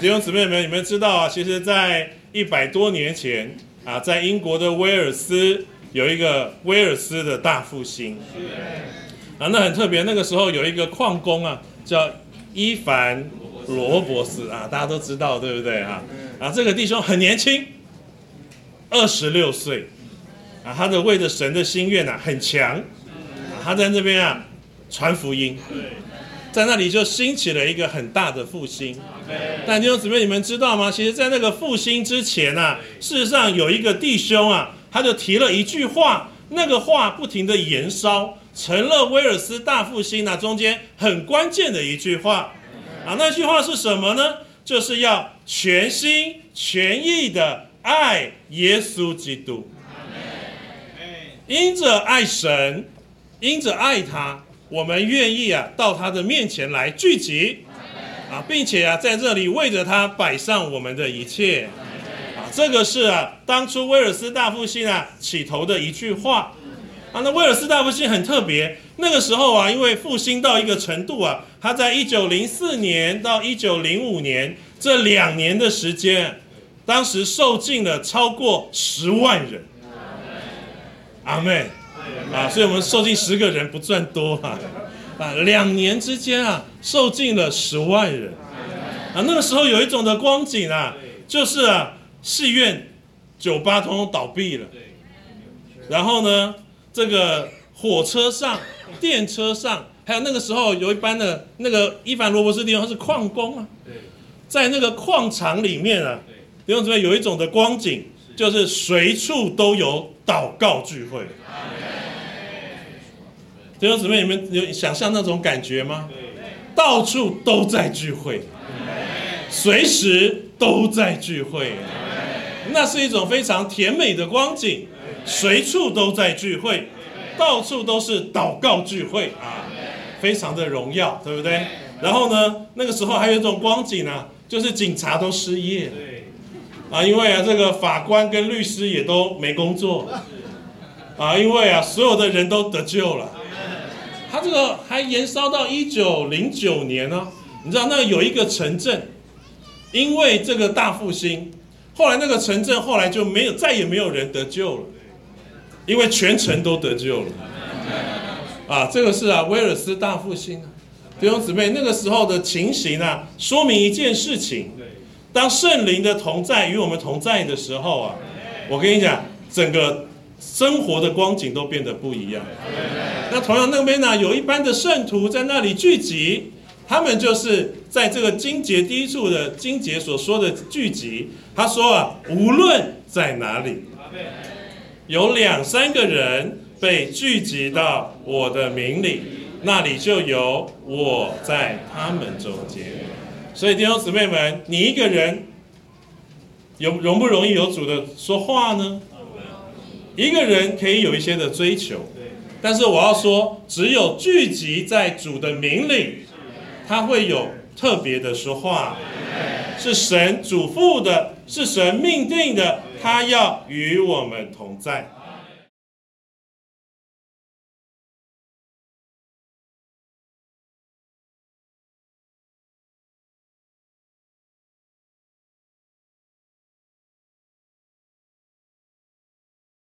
弟兄姊妹们，你们知道啊，其实，在一百多年前啊，在英国的威尔斯有一个威尔斯的大复兴。啊，那很特别，那个时候有一个矿工啊，叫伊凡罗伯斯啊，大家都知道，对不对？啊？啊，这个弟兄很年轻，二十六岁，啊，他的为着神的心愿呐很强，他在那边啊传福音，在那里就兴起了一个很大的复兴。但弟兄姊妹，你们知道吗？其实，在那个复兴之前啊，事实上有一个弟兄啊，他就提了一句话，那个话不停的延烧，成了威尔斯大复兴那中间很关键的一句话。啊，那句话是什么呢？就是要全心全意的爱耶稣基督。因着爱神，因着爱他，我们愿意啊到他的面前来聚集，啊，并且啊在这里为着他摆上我们的一切。啊，这个是啊当初威尔斯大复兴啊起头的一句话。啊，那威尔斯大复兴很特别，那个时候啊，因为复兴到一个程度啊，他在一九零四年到一九零五年这两年的时间，当时受尽了超过十万人。阿妹，啊，所以我们受尽十个人不算多啊，啊，两年之间啊，受尽了十万人。啊，那个时候有一种的光景啊，就是啊，戏院、酒吧通通倒闭了，然后呢？这个火车上、电车上，还有那个时候有一班的那个伊凡罗伯斯地方，他是矿工啊，在那个矿场里面啊，弟兄姊妹有一种的光景，就是随处都有祷告聚会。弟兄姊妹，你们有想象那种感觉吗？到处都在聚会，随时都在聚会，那是一种非常甜美的光景。随处都在聚会，到处都是祷告聚会啊，非常的荣耀，对不对？然后呢，那个时候还有一种光景呢，就是警察都失业了，啊，因为啊，这个法官跟律师也都没工作，啊，因为啊，所有的人都得救了。他这个还延烧到一九零九年呢，你知道那有一个城镇，因为这个大复兴，后来那个城镇后来就没有再也没有人得救了。因为全城都得救了，啊，这个是啊，威尔斯大复兴啊，弟兄姊妹，那个时候的情形啊，说明一件事情：当圣灵的同在与我们同在的时候啊，我跟你讲，整个生活的光景都变得不一样。那同样那边呢，有一班的圣徒在那里聚集，他们就是在这个经节第一处的经节所说的聚集。他说啊，无论在哪里。有两三个人被聚集到我的名里，那里就有我在他们中间。所以弟兄姊妹们，你一个人有容不容易有主的说话呢？一个人可以有一些的追求，但是我要说，只有聚集在主的名里，他会有特别的说话，是神嘱咐的，是神命定的。他要与我们同在。